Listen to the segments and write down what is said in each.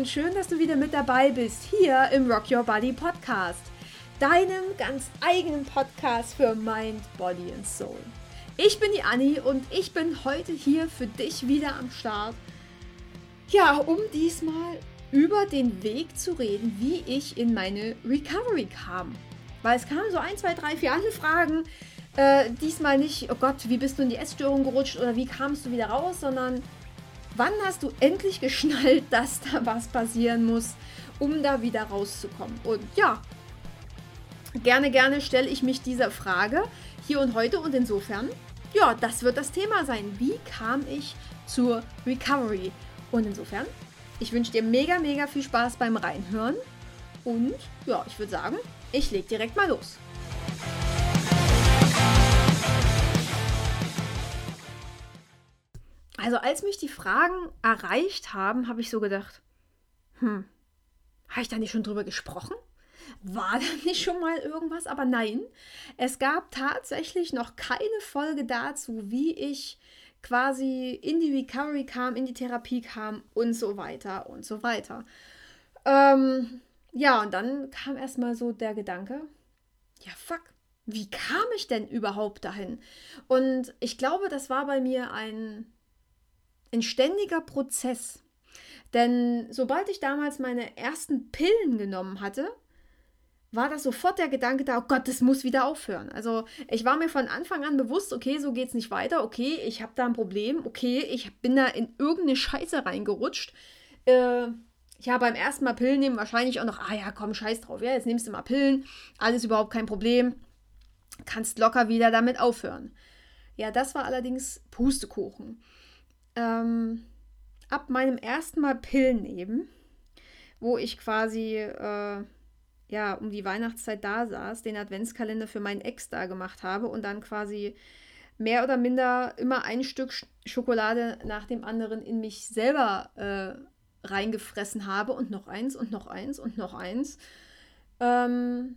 und schön, dass du wieder mit dabei bist hier im Rock Your Body Podcast, deinem ganz eigenen Podcast für Mind, Body and Soul. Ich bin die Anni und ich bin heute hier für dich wieder am Start. Ja, um diesmal über den Weg zu reden, wie ich in meine Recovery kam. Weil es kamen so ein, zwei, drei, vier Anfragen. Äh, diesmal nicht, oh Gott, wie bist du in die Essstörung gerutscht oder wie kamst du wieder raus, sondern wann hast du endlich geschnallt, dass da was passieren muss, um da wieder rauszukommen? Und ja, gerne, gerne stelle ich mich dieser Frage hier und heute und insofern, ja, das wird das Thema sein. Wie kam ich zur Recovery? Und insofern, ich wünsche dir mega, mega viel Spaß beim Reinhören. Und ja, ich würde sagen, ich lege direkt mal los. Also als mich die Fragen erreicht haben, habe ich so gedacht, hm, habe ich da nicht schon drüber gesprochen? War da nicht schon mal irgendwas? Aber nein, es gab tatsächlich noch keine Folge dazu, wie ich quasi in die Recovery kam, in die Therapie kam und so weiter und so weiter. Ähm, ja, und dann kam erstmal so der Gedanke, ja, fuck, wie kam ich denn überhaupt dahin? Und ich glaube, das war bei mir ein ein ständiger Prozess. Denn sobald ich damals meine ersten Pillen genommen hatte, war das sofort der Gedanke da, oh Gott, das muss wieder aufhören. Also ich war mir von Anfang an bewusst, okay, so geht es nicht weiter, okay, ich habe da ein Problem, okay, ich bin da in irgendeine Scheiße reingerutscht. Äh, ich habe beim ersten Mal Pillen nehmen wahrscheinlich auch noch, ah ja, komm, scheiß drauf, ja, jetzt nimmst du mal Pillen, alles überhaupt kein Problem, kannst locker wieder damit aufhören. Ja, das war allerdings Pustekuchen ähm, ab meinem ersten Mal Pillen nehmen, wo ich quasi äh, ja um die Weihnachtszeit da saß, den Adventskalender für meinen Ex da gemacht habe und dann quasi mehr oder minder immer ein Stück Schokolade nach dem anderen in mich selber äh, reingefressen habe und noch eins und noch eins und noch eins. Ähm,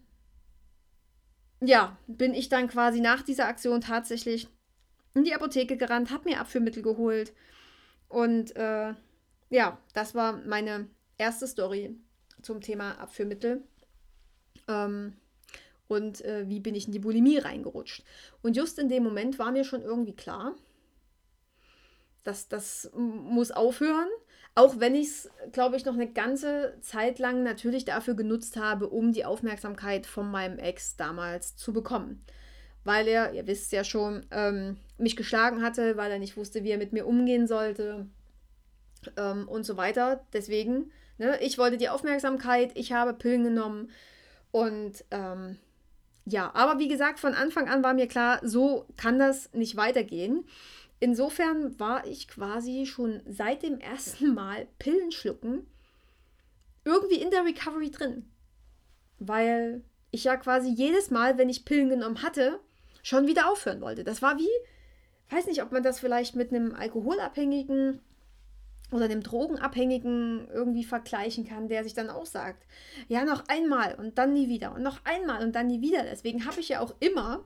ja, bin ich dann quasi nach dieser Aktion tatsächlich in die Apotheke gerannt, habe mir Abführmittel geholt. Und äh, ja, das war meine erste Story zum Thema Abführmittel. Ähm, und äh, wie bin ich in die Bulimie reingerutscht. Und just in dem Moment war mir schon irgendwie klar, dass das muss aufhören. Auch wenn ich es, glaube ich, noch eine ganze Zeit lang natürlich dafür genutzt habe, um die Aufmerksamkeit von meinem Ex damals zu bekommen weil er, ihr wisst ja schon, ähm, mich geschlagen hatte, weil er nicht wusste, wie er mit mir umgehen sollte ähm, und so weiter. Deswegen, ne, ich wollte die Aufmerksamkeit, ich habe Pillen genommen und ähm, ja, aber wie gesagt, von Anfang an war mir klar, so kann das nicht weitergehen. Insofern war ich quasi schon seit dem ersten Mal Pillen schlucken irgendwie in der Recovery drin. Weil ich ja quasi jedes Mal, wenn ich Pillen genommen hatte, schon wieder aufhören wollte. Das war wie, weiß nicht, ob man das vielleicht mit einem Alkoholabhängigen oder einem Drogenabhängigen irgendwie vergleichen kann, der sich dann auch sagt, ja, noch einmal und dann nie wieder und noch einmal und dann nie wieder. Deswegen habe ich ja auch immer,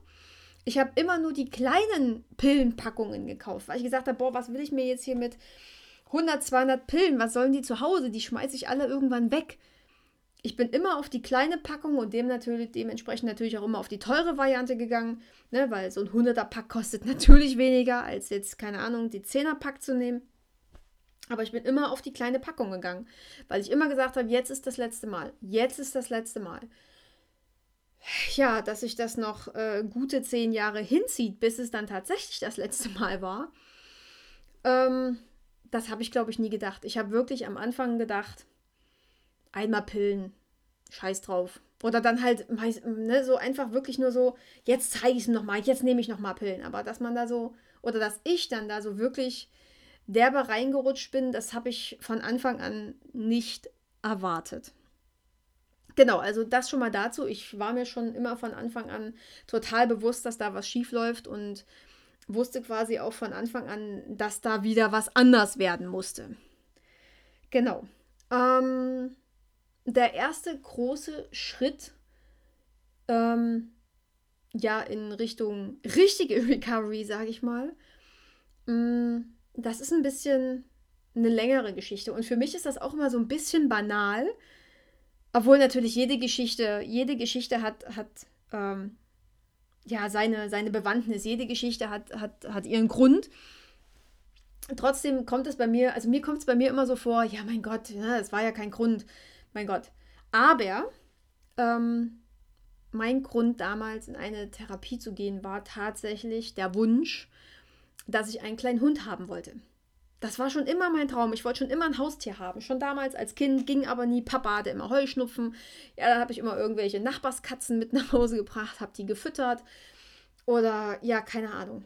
ich habe immer nur die kleinen Pillenpackungen gekauft, weil ich gesagt habe, boah, was will ich mir jetzt hier mit 100, 200 Pillen, was sollen die zu Hause? Die schmeiße ich alle irgendwann weg ich bin immer auf die kleine Packung und dem natürlich, dementsprechend natürlich auch immer auf die teure Variante gegangen, ne, weil so ein 100er Pack kostet natürlich weniger, als jetzt, keine Ahnung, die 10er Pack zu nehmen. Aber ich bin immer auf die kleine Packung gegangen, weil ich immer gesagt habe, jetzt ist das letzte Mal, jetzt ist das letzte Mal. Ja, dass sich das noch äh, gute zehn Jahre hinzieht, bis es dann tatsächlich das letzte Mal war, ähm, das habe ich, glaube ich, nie gedacht. Ich habe wirklich am Anfang gedacht, einmal Pillen, scheiß drauf. Oder dann halt ne, so einfach wirklich nur so, jetzt zeige ich es nochmal, jetzt nehme ich nochmal Pillen. Aber dass man da so, oder dass ich dann da so wirklich derbe reingerutscht bin, das habe ich von Anfang an nicht erwartet. Genau, also das schon mal dazu. Ich war mir schon immer von Anfang an total bewusst, dass da was schief läuft und wusste quasi auch von Anfang an, dass da wieder was anders werden musste. Genau. Ähm, der erste große Schritt ähm, ja in Richtung richtige Recovery, sage ich mal. Mm, das ist ein bisschen eine längere Geschichte. Und für mich ist das auch immer so ein bisschen banal, obwohl natürlich jede Geschichte, jede Geschichte hat, hat ähm, ja, seine, seine Bewandtnis, jede Geschichte hat, hat, hat ihren Grund. Trotzdem kommt es bei mir, also mir kommt es bei mir immer so vor, ja, mein Gott, das war ja kein Grund, mein Gott. Aber ähm, mein Grund damals in eine Therapie zu gehen war tatsächlich der Wunsch, dass ich einen kleinen Hund haben wollte. Das war schon immer mein Traum. Ich wollte schon immer ein Haustier haben. Schon damals als Kind ging aber nie. Papa hatte immer Heuschnupfen. Ja, da habe ich immer irgendwelche Nachbarskatzen mit nach Hause gebracht, habe die gefüttert. Oder ja, keine Ahnung.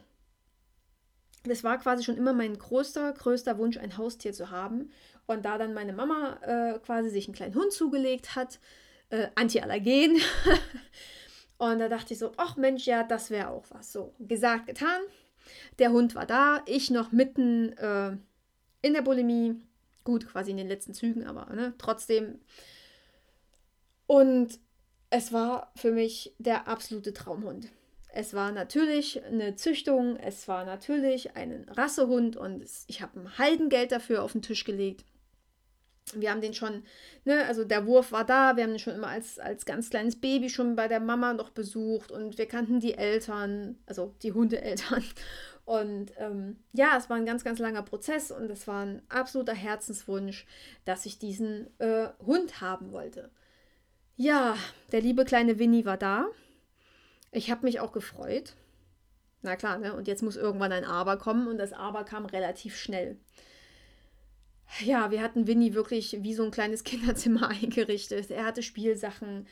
Das war quasi schon immer mein größter, größter Wunsch, ein Haustier zu haben. Und da dann meine Mama äh, quasi sich einen kleinen Hund zugelegt hat, äh, Antiallergen. und da dachte ich so, ach Mensch, ja, das wäre auch was. So, gesagt, getan. Der Hund war da, ich noch mitten äh, in der Bulimie. Gut, quasi in den letzten Zügen, aber ne, trotzdem. Und es war für mich der absolute Traumhund. Es war natürlich eine Züchtung, es war natürlich ein Rassehund und ich habe ein Heidengeld dafür auf den Tisch gelegt wir haben den schon, ne, also der Wurf war da, wir haben den schon immer als, als ganz kleines Baby schon bei der Mama noch besucht und wir kannten die Eltern, also die Hundeeltern. Und ähm, ja, es war ein ganz, ganz langer Prozess und es war ein absoluter Herzenswunsch, dass ich diesen äh, Hund haben wollte. Ja, der liebe kleine Winnie war da. Ich habe mich auch gefreut. Na klar, ne? Und jetzt muss irgendwann ein Aber kommen und das Aber kam relativ schnell ja, wir hatten Winnie wirklich wie so ein kleines Kinderzimmer eingerichtet. Er hatte Spielsachen.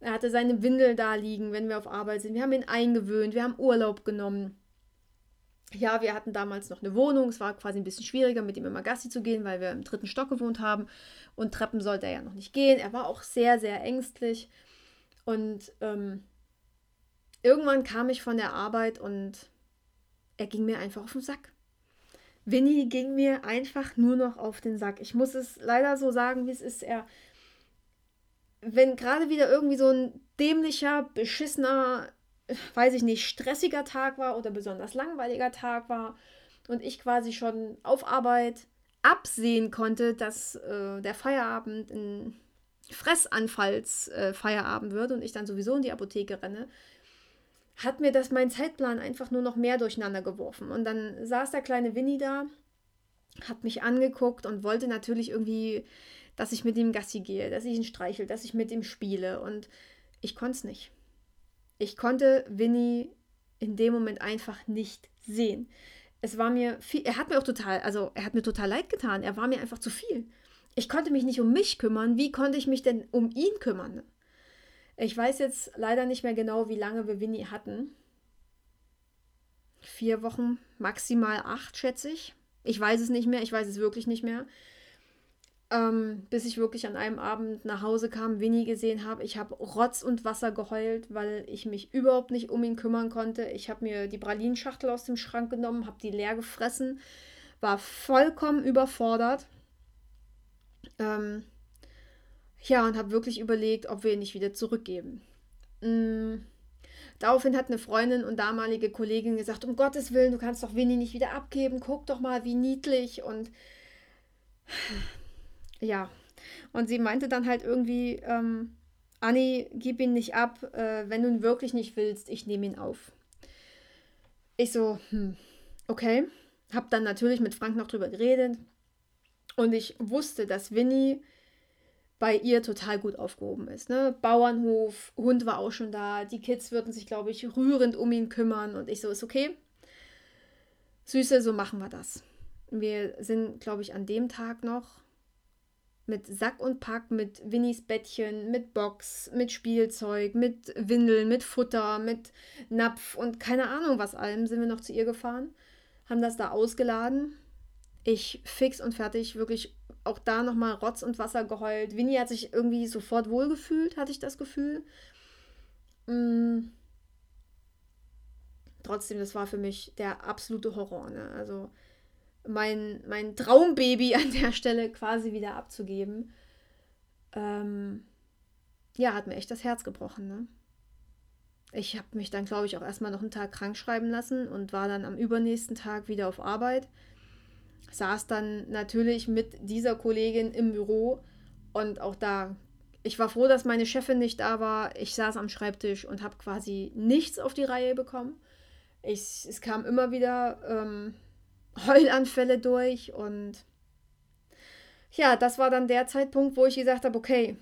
Er hatte seine Windel da liegen, wenn wir auf Arbeit sind. Wir haben ihn eingewöhnt. Wir haben Urlaub genommen. Ja, wir hatten damals noch eine Wohnung. Es war quasi ein bisschen schwieriger, mit ihm immer Gassi zu gehen, weil wir im dritten Stock gewohnt haben. Und Treppen sollte er ja noch nicht gehen. Er war auch sehr, sehr ängstlich. Und ähm, irgendwann kam ich von der Arbeit und er ging mir einfach auf den Sack. Winnie ging mir einfach nur noch auf den Sack. Ich muss es leider so sagen, wie es ist. Er, wenn gerade wieder irgendwie so ein dämlicher, beschissener, weiß ich nicht, stressiger Tag war oder besonders langweiliger Tag war und ich quasi schon auf Arbeit absehen konnte, dass äh, der Feierabend ein Fressanfallsfeierabend äh, wird und ich dann sowieso in die Apotheke renne, hat mir das mein Zeitplan einfach nur noch mehr durcheinander geworfen. Und dann saß der kleine Winnie da, hat mich angeguckt und wollte natürlich irgendwie, dass ich mit ihm Gassi gehe, dass ich ihn streichel, dass ich mit ihm spiele. Und ich konnte es nicht. Ich konnte Winnie in dem Moment einfach nicht sehen. Es war mir viel, er hat mir auch total, also er hat mir total leid getan. Er war mir einfach zu viel. Ich konnte mich nicht um mich kümmern. Wie konnte ich mich denn um ihn kümmern? Ich weiß jetzt leider nicht mehr genau, wie lange wir Winnie hatten. Vier Wochen, maximal acht, schätze ich. Ich weiß es nicht mehr, ich weiß es wirklich nicht mehr. Ähm, bis ich wirklich an einem Abend nach Hause kam, Winnie gesehen habe. Ich habe Rotz und Wasser geheult, weil ich mich überhaupt nicht um ihn kümmern konnte. Ich habe mir die Pralinschachtel aus dem Schrank genommen, habe die leer gefressen, war vollkommen überfordert. Ähm, ja, und habe wirklich überlegt, ob wir ihn nicht wieder zurückgeben. Mhm. Daraufhin hat eine Freundin und damalige Kollegin gesagt, um Gottes Willen, du kannst doch Winnie nicht wieder abgeben, guck doch mal, wie niedlich. Und ja, und sie meinte dann halt irgendwie, ähm, Anni, gib ihn nicht ab, äh, wenn du ihn wirklich nicht willst, ich nehme ihn auf. Ich so, hm, okay. Hab dann natürlich mit Frank noch drüber geredet. Und ich wusste, dass Winnie bei ihr total gut aufgehoben ist. Ne? Bauernhof, Hund war auch schon da, die Kids würden sich, glaube ich, rührend um ihn kümmern und ich so, ist okay. Süße, so machen wir das. Wir sind, glaube ich, an dem Tag noch mit Sack und Pack, mit Winnies Bettchen, mit Box, mit Spielzeug, mit Windeln, mit Futter, mit Napf und keine Ahnung was allem sind wir noch zu ihr gefahren, haben das da ausgeladen. Ich fix und fertig, wirklich auch da nochmal Rotz und Wasser geheult. Winnie hat sich irgendwie sofort wohlgefühlt, hatte ich das Gefühl. Mm. Trotzdem, das war für mich der absolute Horror. Ne? Also mein, mein Traumbaby an der Stelle quasi wieder abzugeben. Ähm, ja, hat mir echt das Herz gebrochen. Ne? Ich habe mich dann, glaube ich, auch erstmal noch einen Tag krank schreiben lassen und war dann am übernächsten Tag wieder auf Arbeit saß dann natürlich mit dieser Kollegin im Büro und auch da, ich war froh, dass meine Chefin nicht da war. Ich saß am Schreibtisch und habe quasi nichts auf die Reihe bekommen. Ich, es kam immer wieder ähm, Heulanfälle durch und ja, das war dann der Zeitpunkt, wo ich gesagt habe, okay,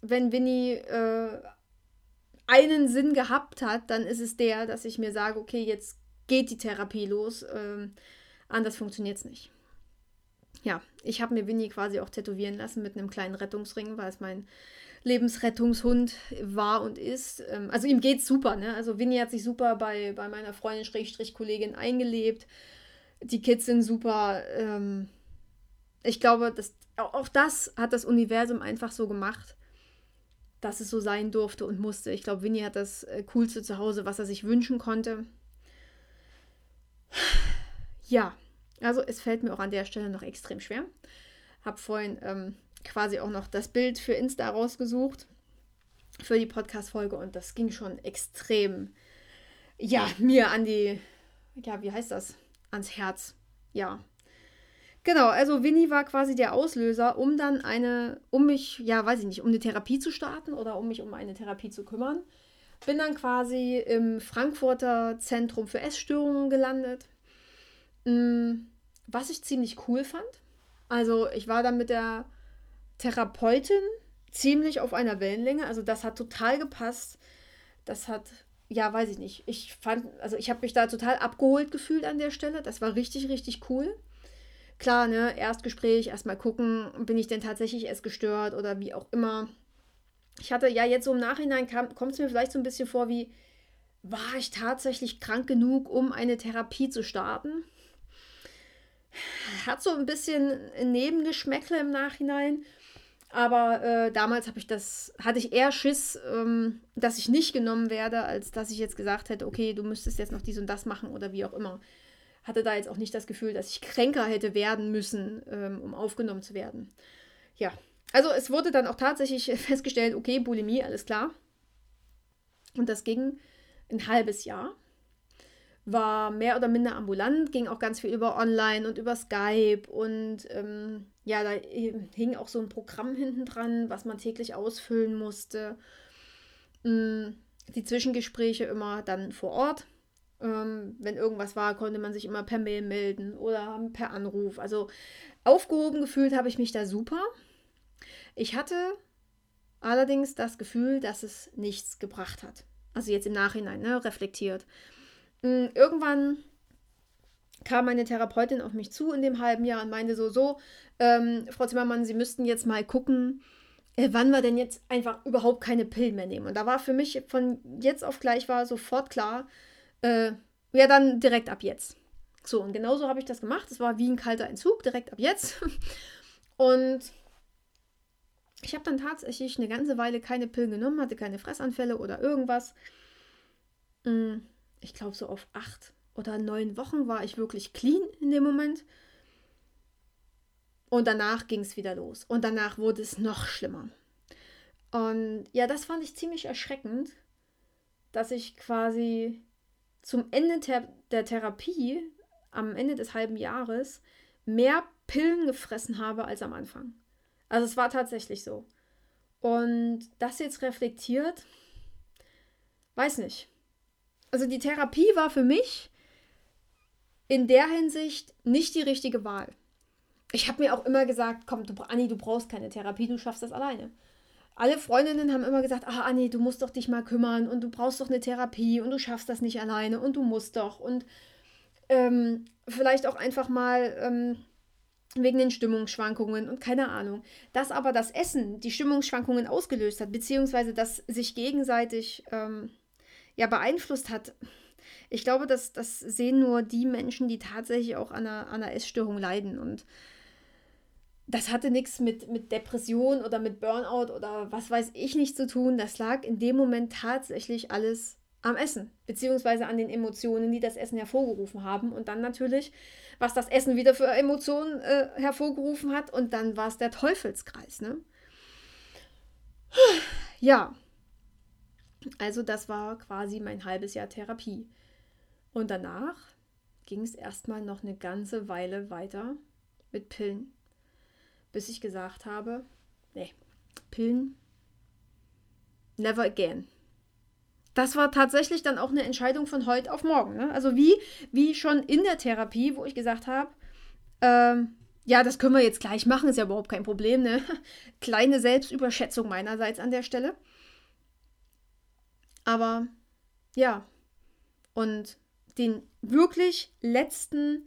wenn Winnie äh, einen Sinn gehabt hat, dann ist es der, dass ich mir sage, okay, jetzt geht die Therapie los. Ähm, anders funktioniert es nicht. Ja, ich habe mir Winnie quasi auch tätowieren lassen mit einem kleinen Rettungsring, weil es mein Lebensrettungshund war und ist. Ähm, also ihm geht's super, ne? Also Winnie hat sich super bei, bei meiner Freundin Kollegin eingelebt. Die Kids sind super. Ähm, ich glaube, dass, auch das hat das Universum einfach so gemacht, dass es so sein durfte und musste. Ich glaube, Winnie hat das äh, coolste Zuhause, was er sich wünschen konnte. Ja, also es fällt mir auch an der Stelle noch extrem schwer. Hab vorhin ähm, quasi auch noch das Bild für Insta rausgesucht für die Podcast-Folge und das ging schon extrem, ja, mir an die, ja, wie heißt das? Ans Herz. Ja. Genau, also Winnie war quasi der Auslöser, um dann eine, um mich, ja, weiß ich nicht, um eine Therapie zu starten oder um mich um eine Therapie zu kümmern. Bin dann quasi im Frankfurter Zentrum für Essstörungen gelandet. Mm, was ich ziemlich cool fand. Also ich war dann mit der Therapeutin ziemlich auf einer Wellenlänge. Also das hat total gepasst. Das hat, ja, weiß ich nicht. Ich fand, also ich habe mich da total abgeholt gefühlt an der Stelle. Das war richtig, richtig cool. Klar, ne, Erstgespräch, erstmal gucken, bin ich denn tatsächlich erst gestört oder wie auch immer. Ich hatte ja jetzt so im Nachhinein, kommt es mir vielleicht so ein bisschen vor wie, war ich tatsächlich krank genug, um eine Therapie zu starten? Hat so ein bisschen Nebengeschmäckle im Nachhinein. Aber äh, damals ich das, hatte ich eher Schiss, ähm, dass ich nicht genommen werde, als dass ich jetzt gesagt hätte, okay, du müsstest jetzt noch dies und das machen oder wie auch immer. Hatte da jetzt auch nicht das Gefühl, dass ich kränker hätte werden müssen, ähm, um aufgenommen zu werden. Ja, also es wurde dann auch tatsächlich festgestellt, okay, Bulimie, alles klar. Und das ging ein halbes Jahr war mehr oder minder ambulant, ging auch ganz viel über Online und über Skype und ähm, ja, da hing auch so ein Programm hinten dran, was man täglich ausfüllen musste. Ähm, die Zwischengespräche immer dann vor Ort. Ähm, wenn irgendwas war, konnte man sich immer per Mail melden oder per Anruf. Also aufgehoben gefühlt habe ich mich da super. Ich hatte allerdings das Gefühl, dass es nichts gebracht hat. Also jetzt im Nachhinein, ne, reflektiert. Mm, irgendwann kam meine Therapeutin auf mich zu in dem halben Jahr und meinte so, so, ähm, Frau Zimmermann, Sie müssten jetzt mal gucken, äh, wann wir denn jetzt einfach überhaupt keine Pillen mehr nehmen. Und da war für mich von jetzt auf gleich war sofort klar, äh, ja dann direkt ab jetzt. So, und genauso habe ich das gemacht. Es war wie ein kalter Entzug, direkt ab jetzt. Und ich habe dann tatsächlich eine ganze Weile keine Pillen genommen, hatte keine Fressanfälle oder irgendwas. Mm ich glaube, so auf acht oder neun Wochen war ich wirklich clean in dem Moment. Und danach ging es wieder los. Und danach wurde es noch schlimmer. Und ja, das fand ich ziemlich erschreckend, dass ich quasi zum Ende ter der Therapie, am Ende des halben Jahres, mehr Pillen gefressen habe als am Anfang. Also es war tatsächlich so. Und das jetzt reflektiert, weiß nicht also die Therapie war für mich in der Hinsicht nicht die richtige Wahl. Ich habe mir auch immer gesagt, komm, du, Anni, du brauchst keine Therapie, du schaffst das alleine. Alle Freundinnen haben immer gesagt, ah, Anni, du musst doch dich mal kümmern und du brauchst doch eine Therapie und du schaffst das nicht alleine und du musst doch. Und ähm, vielleicht auch einfach mal ähm, wegen den Stimmungsschwankungen und keine Ahnung. Dass aber das Essen die Stimmungsschwankungen ausgelöst hat, beziehungsweise dass sich gegenseitig... Ähm, ja beeinflusst hat. Ich glaube, das, das sehen nur die Menschen, die tatsächlich auch an einer, an einer Essstörung leiden. Und das hatte nichts mit, mit Depression oder mit Burnout oder was weiß ich nicht zu tun. Das lag in dem Moment tatsächlich alles am Essen, beziehungsweise an den Emotionen, die das Essen hervorgerufen haben. Und dann natürlich, was das Essen wieder für Emotionen äh, hervorgerufen hat. Und dann war es der Teufelskreis. Ne? Ja, also das war quasi mein halbes Jahr Therapie. Und danach ging es erstmal noch eine ganze Weile weiter mit Pillen, bis ich gesagt habe, nee, Pillen, never again. Das war tatsächlich dann auch eine Entscheidung von heute auf morgen. Ne? Also wie, wie schon in der Therapie, wo ich gesagt habe, ähm, ja, das können wir jetzt gleich machen, ist ja überhaupt kein Problem. Ne? Kleine Selbstüberschätzung meinerseits an der Stelle. Aber ja, und den wirklich letzten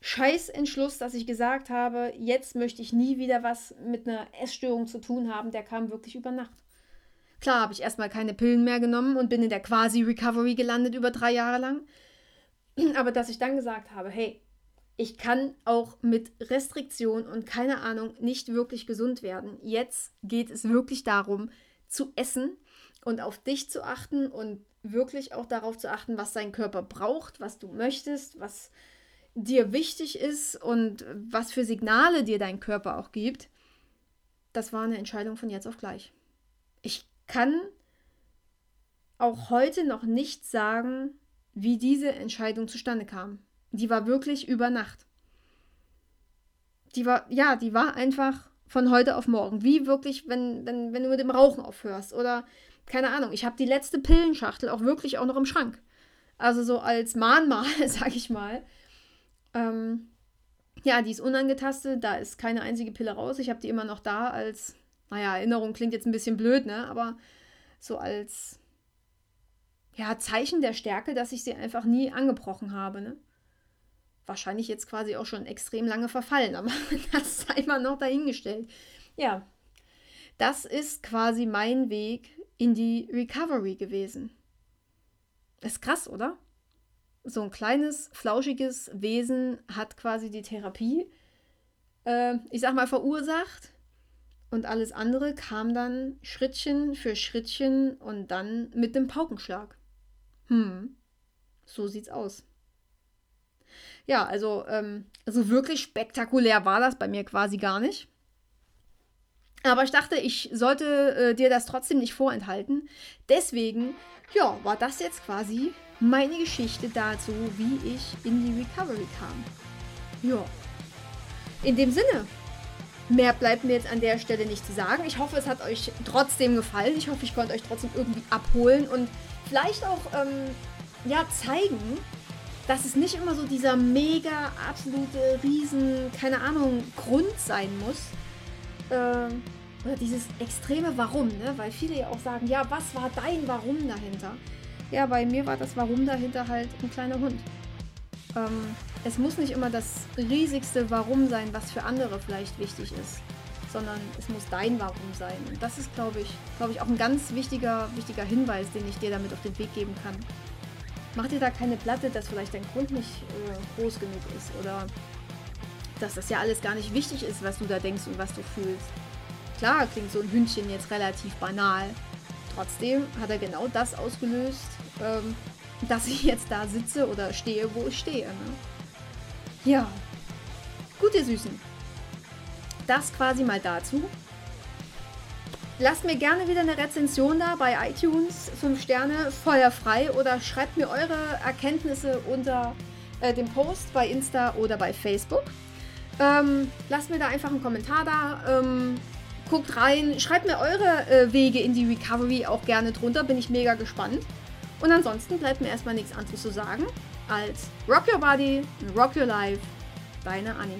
Scheißentschluss, dass ich gesagt habe, jetzt möchte ich nie wieder was mit einer Essstörung zu tun haben, der kam wirklich über Nacht. Klar habe ich erstmal keine Pillen mehr genommen und bin in der Quasi-Recovery gelandet über drei Jahre lang. Aber dass ich dann gesagt habe, hey, ich kann auch mit Restriktion und keine Ahnung nicht wirklich gesund werden. Jetzt geht es wirklich darum, zu essen und auf dich zu achten und wirklich auch darauf zu achten, was dein Körper braucht, was du möchtest, was dir wichtig ist und was für Signale dir dein Körper auch gibt. Das war eine Entscheidung von jetzt auf gleich. Ich kann auch heute noch nicht sagen, wie diese Entscheidung zustande kam. Die war wirklich über Nacht. Die war, ja, die war einfach von heute auf morgen. Wie wirklich, wenn, wenn, wenn du mit dem Rauchen aufhörst. Oder, keine Ahnung, ich habe die letzte Pillenschachtel auch wirklich auch noch im Schrank. Also so als Mahnmal, sag ich mal. Ähm, ja, die ist unangetastet, da ist keine einzige Pille raus. Ich habe die immer noch da als, naja, Erinnerung klingt jetzt ein bisschen blöd, ne? Aber so als, ja, Zeichen der Stärke, dass ich sie einfach nie angebrochen habe, ne? wahrscheinlich jetzt quasi auch schon extrem lange verfallen, aber das sei mal noch dahingestellt. Ja, das ist quasi mein Weg in die Recovery gewesen. Ist krass, oder? So ein kleines, flauschiges Wesen hat quasi die Therapie, äh, ich sag mal, verursacht. Und alles andere kam dann Schrittchen für Schrittchen und dann mit dem Paukenschlag. Hm, so sieht's aus ja, also, ähm, also wirklich spektakulär war das bei mir quasi gar nicht. Aber ich dachte, ich sollte äh, dir das trotzdem nicht vorenthalten. Deswegen, ja, war das jetzt quasi meine Geschichte dazu, wie ich in die Recovery kam. Ja. In dem Sinne, mehr bleibt mir jetzt an der Stelle nicht zu sagen. Ich hoffe, es hat euch trotzdem gefallen. Ich hoffe, ich konnte euch trotzdem irgendwie abholen und vielleicht auch ähm, ja, zeigen, dass es nicht immer so dieser mega, absolute, riesen, keine Ahnung, Grund sein muss. Äh, oder dieses extreme Warum, ne? Weil viele ja auch sagen, ja, was war dein Warum dahinter? Ja, bei mir war das Warum dahinter halt ein kleiner Hund. Ähm, es muss nicht immer das riesigste Warum sein, was für andere vielleicht wichtig ist, sondern es muss dein Warum sein. Und das ist, glaube ich, glaube ich, auch ein ganz wichtiger, wichtiger Hinweis, den ich dir damit auf den Weg geben kann mach dir da keine Platte, dass vielleicht dein Grund nicht äh, groß genug ist oder dass das ja alles gar nicht wichtig ist, was du da denkst und was du fühlst. Klar klingt so ein Hündchen jetzt relativ banal. Trotzdem hat er genau das ausgelöst, ähm, dass ich jetzt da sitze oder stehe, wo ich stehe. Ne? Ja. Gut, ihr Süßen. Das quasi mal dazu. Lasst mir gerne wieder eine Rezension da bei iTunes, 5 Sterne, feuerfrei oder schreibt mir eure Erkenntnisse unter äh, dem Post bei Insta oder bei Facebook. Ähm, lasst mir da einfach einen Kommentar da. Ähm, guckt rein, schreibt mir eure äh, Wege in die Recovery auch gerne drunter, bin ich mega gespannt. Und ansonsten bleibt mir erstmal nichts anderes zu sagen als Rock Your Body, Rock Your Life, deine Annie.